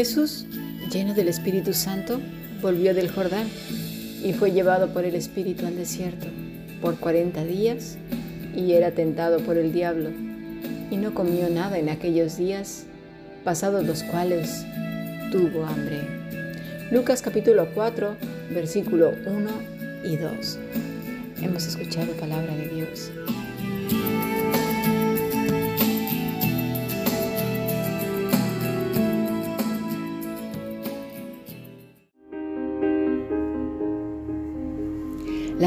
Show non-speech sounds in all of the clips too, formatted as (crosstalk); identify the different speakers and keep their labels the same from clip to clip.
Speaker 1: Jesús, lleno del Espíritu Santo, volvió del Jordán y fue llevado por el Espíritu al desierto por cuarenta días y era tentado por el diablo y no comió nada en aquellos días, pasados los cuales tuvo hambre. Lucas capítulo 4, versículo 1 y 2. Hemos escuchado palabra de Dios.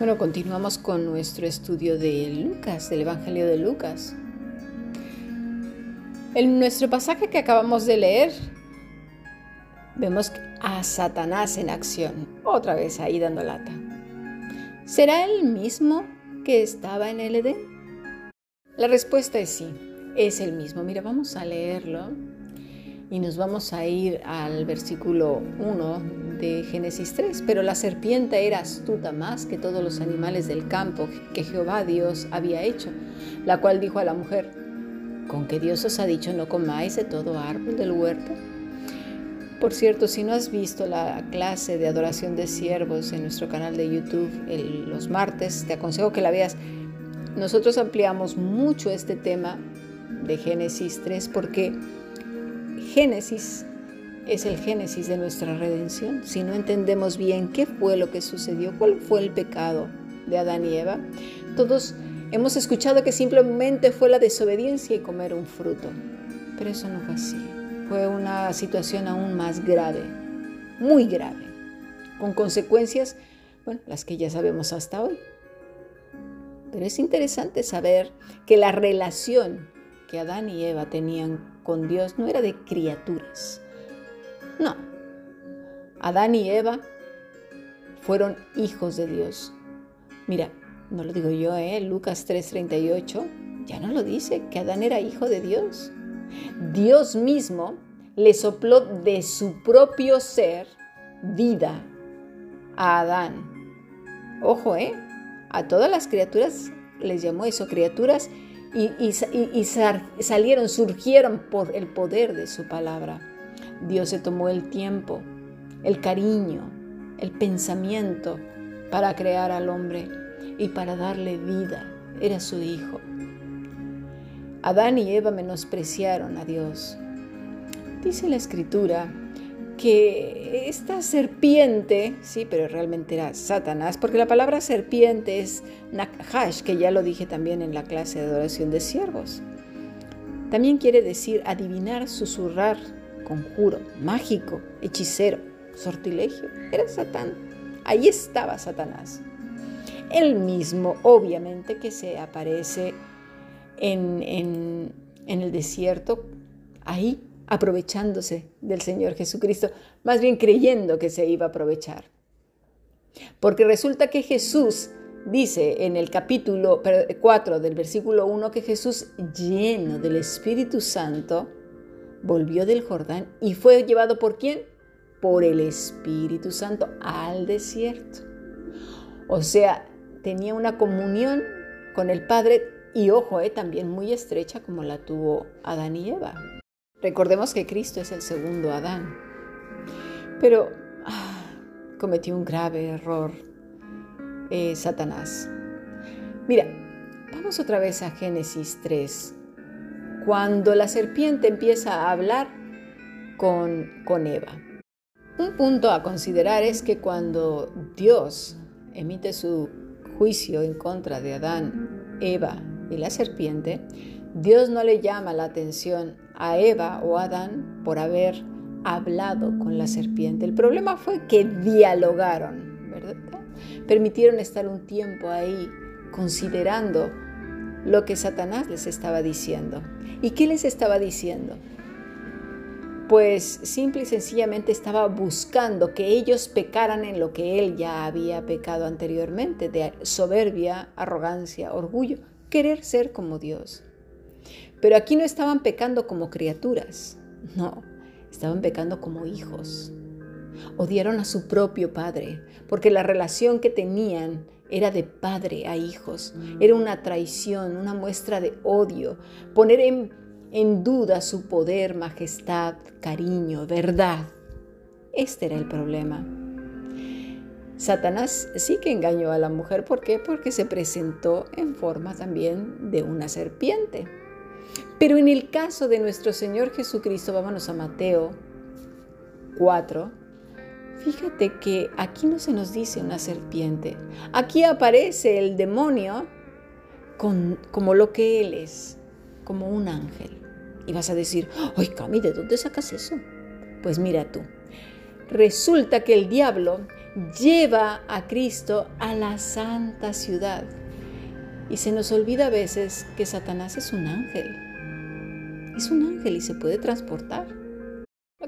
Speaker 1: Bueno, continuamos con nuestro estudio de Lucas, del Evangelio de Lucas. En nuestro pasaje que acabamos de leer, vemos a Satanás en acción, otra vez ahí dando lata. ¿Será el mismo que estaba en el Edén? La respuesta es sí, es el mismo. Mira, vamos a leerlo y nos vamos a ir al versículo 1 de Génesis 3, pero la serpiente era astuta más que todos los animales del campo que Jehová Dios había hecho, la cual dijo a la mujer, ¿con qué Dios os ha dicho no comáis de todo árbol del huerto? Por cierto, si no has visto la clase de adoración de siervos en nuestro canal de YouTube los martes, te aconsejo que la veas. Nosotros ampliamos mucho este tema de Génesis 3 porque Génesis es el génesis de nuestra redención. Si no entendemos bien qué fue lo que sucedió, cuál fue el pecado de Adán y Eva, todos hemos escuchado que simplemente fue la desobediencia y comer un fruto. Pero eso no fue así. Fue una situación aún más grave, muy grave, con consecuencias, bueno, las que ya sabemos hasta hoy. Pero es interesante saber que la relación que Adán y Eva tenían con Dios no era de criaturas, no. Adán y Eva fueron hijos de Dios. Mira, no lo digo yo, ¿eh? Lucas 3:38 ya no lo dice, que Adán era hijo de Dios. Dios mismo le sopló de su propio ser vida a Adán. Ojo, ¿eh? A todas las criaturas les llamó eso, criaturas, y, y salieron, surgieron por el poder de su palabra. Dios se tomó el tiempo, el cariño, el pensamiento para crear al hombre y para darle vida. Era su hijo. Adán y Eva menospreciaron a Dios. Dice la escritura que esta serpiente, sí, pero realmente era Satanás, porque la palabra serpiente es Nakhash, que ya lo dije también en la clase de adoración de siervos. También quiere decir adivinar, susurrar, conjuro, mágico, hechicero, sortilegio. Era Satán. Ahí estaba Satanás. El mismo, obviamente, que se aparece en, en el desierto, ahí aprovechándose del Señor Jesucristo, más bien creyendo que se iba a aprovechar. Porque resulta que Jesús dice en el capítulo 4 del versículo 1 que Jesús lleno del Espíritu Santo, volvió del Jordán y fue llevado por quién? Por el Espíritu Santo al desierto. O sea, tenía una comunión con el Padre y ojo, eh, también muy estrecha como la tuvo Adán y Eva. Recordemos que Cristo es el segundo Adán. Pero ah, cometió un grave error eh, Satanás. Mira, vamos otra vez a Génesis 3, cuando la serpiente empieza a hablar con, con Eva. Un punto a considerar es que cuando Dios emite su juicio en contra de Adán, Eva y la serpiente, Dios no le llama la atención a Eva o Adán por haber hablado con la serpiente. El problema fue que dialogaron, ¿verdad? Permitieron estar un tiempo ahí considerando lo que Satanás les estaba diciendo. ¿Y qué les estaba diciendo? Pues simple y sencillamente estaba buscando que ellos pecaran en lo que él ya había pecado anteriormente, de soberbia, arrogancia, orgullo, querer ser como Dios. Pero aquí no estaban pecando como criaturas, no, estaban pecando como hijos. Odiaron a su propio padre, porque la relación que tenían era de padre a hijos. Era una traición, una muestra de odio, poner en, duda su poder, majestad, cariño, verdad. Este era el problema. Satanás sí que engañó a la mujer. ¿Por qué? Porque se presentó en forma también de una serpiente. Pero en el caso de nuestro Señor Jesucristo, vámonos a Mateo 4, Fíjate que aquí no se nos dice una serpiente. Aquí aparece el demonio como lo que él es, como un ángel. Y vas a decir, ay Cami, ¿de dónde sacas eso? Pues mira tú, resulta que el diablo lleva a Cristo a la santa ciudad. Y se nos olvida a veces que Satanás es un ángel. Es un ángel y se puede transportar.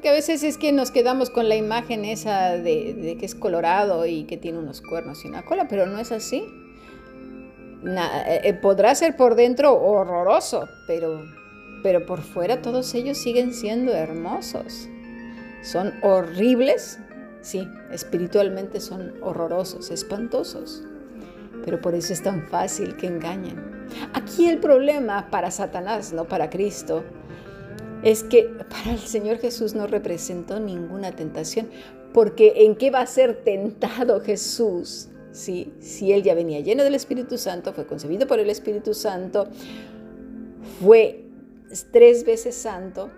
Speaker 1: Lo que a veces es que nos quedamos con la imagen esa de, que es colorado y que tiene unos cuernos y una cola, pero no es así. Eh, eh, podrá ser por dentro horroroso, pero, pero por fuera todos ellos siguen siendo hermosos. Son horribles, sí, espiritualmente son horrorosos, espantosos, pero por eso es tan fácil que engañen. Aquí el problema para Satanás, no para Cristo, es que para el Señor Jesús no representó ninguna tentación, porque ¿en qué va a ser tentado Jesús? Si, si él ya venía lleno del Espíritu Santo, fue concebido por el Espíritu Santo, fue tres veces santo,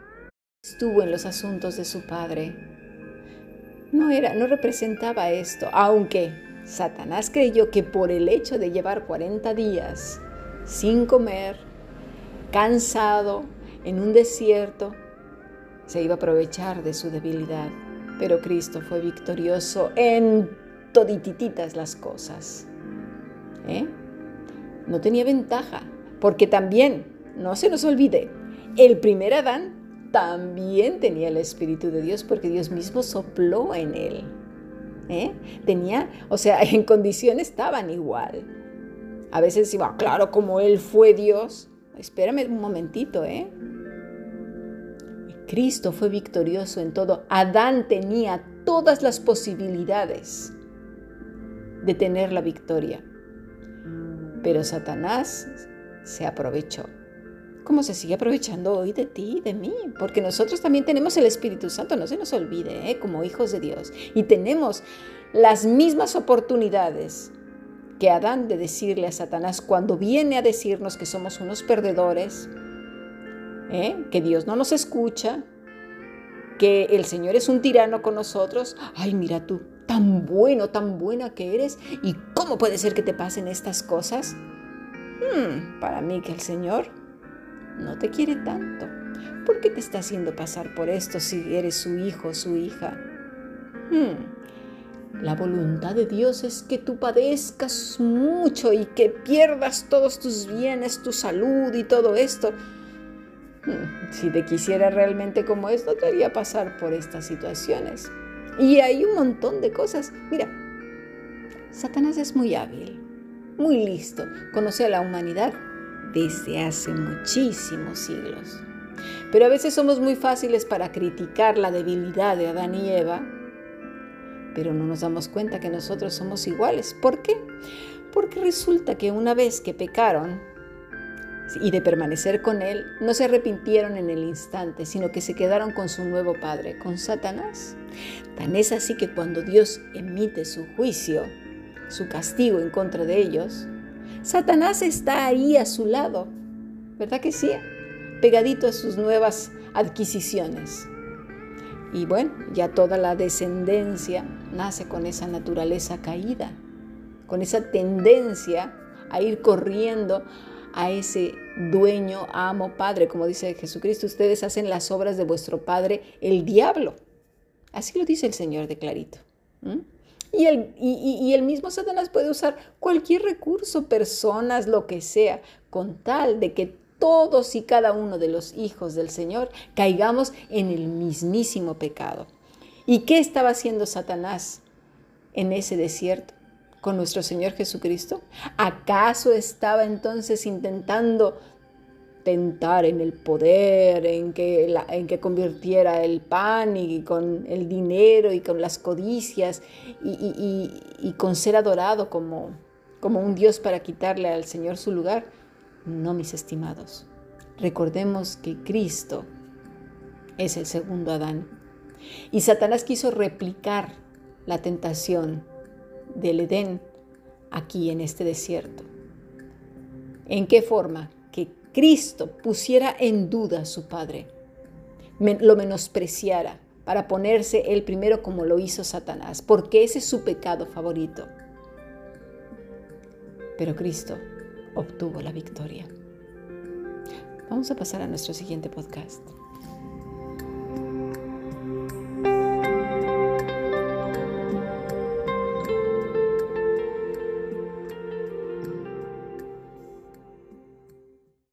Speaker 1: estuvo en los asuntos de su Padre. No era, no representaba esto, aunque Satanás creyó que por el hecho de llevar 40 días sin comer, cansado, en un desierto, se iba a aprovechar de su debilidad. Pero Cristo fue victorioso en toditititas las cosas. ¿eh? No tenía ventaja, porque también, no se nos olvide, el primer Adán también tenía el Espíritu de Dios porque Dios mismo sopló en él. ¿eh? Tenía, o sea, en condiciones estaban igual. A veces iba, claro, como él fue Dios. Espérame un momentito, ¿eh? Cristo fue victorioso en todo. Adán tenía todas las posibilidades de tener la victoria. Pero Satanás se aprovechó. Como se sigue aprovechando hoy de ti y de mí, porque nosotros también tenemos el Espíritu Santo, no se nos olvide, ¿eh? como hijos de Dios, y tenemos las mismas oportunidades que Adán de decirle a Satanás cuando viene a decirnos que somos unos perdedores, ¿eh? que Dios no nos escucha, que el Señor es un tirano con nosotros. Ay, mira tú, tan bueno, tan buena que eres. ¿Y cómo puede ser que te pasen estas cosas? Hmm, para mí que el Señor no te quiere tanto. ¿Por qué te está haciendo pasar por esto si eres su hijo, su hija? Hmm, la voluntad de Dios es que tú padezcas mucho y que pierdas todos tus bienes, tu salud y todo esto (laughs) si te quisiera realmente como esto, te haría pasar por estas situaciones. Y hay un montón de cosas. Mira, Satanás es muy hábil, muy listo, conoce a la humanidad desde hace muchísimos siglos. Pero a veces somos muy fáciles para criticar la debilidad de Adán y Eva, pero no nos damos cuenta que nosotros somos iguales. ¿Por qué? Porque resulta que una vez que pecaron, y de permanecer con él, no se arrepintieron en el instante, sino que se quedaron con su nuevo padre, con Satanás. Tan es así que cuando Dios emite su juicio, su castigo en contra de ellos, Satanás está ahí a su lado, ¿verdad que sí? Pegadito a sus nuevas adquisiciones. Y bueno, ya toda la descendencia nace con esa naturaleza caída, con esa tendencia a ir corriendo a ese dueño, amo, padre, como dice Jesucristo, ustedes hacen las obras de vuestro padre, el diablo. Así lo dice el Señor de clarito. Y el, y el mismo Satanás puede usar cualquier recurso, personas, lo que sea, con tal de que todos y cada uno de los hijos del Señor caigamos en el mismísimo pecado. ¿Y qué estaba haciendo Satanás en ese desierto con nuestro Señor Jesucristo? ¿Acaso estaba entonces intentando tentar en el poder, en que, en que convirtiera el pan y con el dinero y con las codicias y, con ser adorado como, como un Dios para quitarle al Señor su lugar. No, mis estimados. Recordemos que Cristo es el segundo Adán. Y Satanás quiso replicar la tentación del Edén aquí en este desierto. ¿En qué forma? Cristo pusiera en duda a su Padre, lo menospreciara para ponerse él primero como lo hizo Satanás, porque ese es su pecado favorito. Pero Cristo obtuvo la victoria. Vamos a pasar a nuestro siguiente podcast.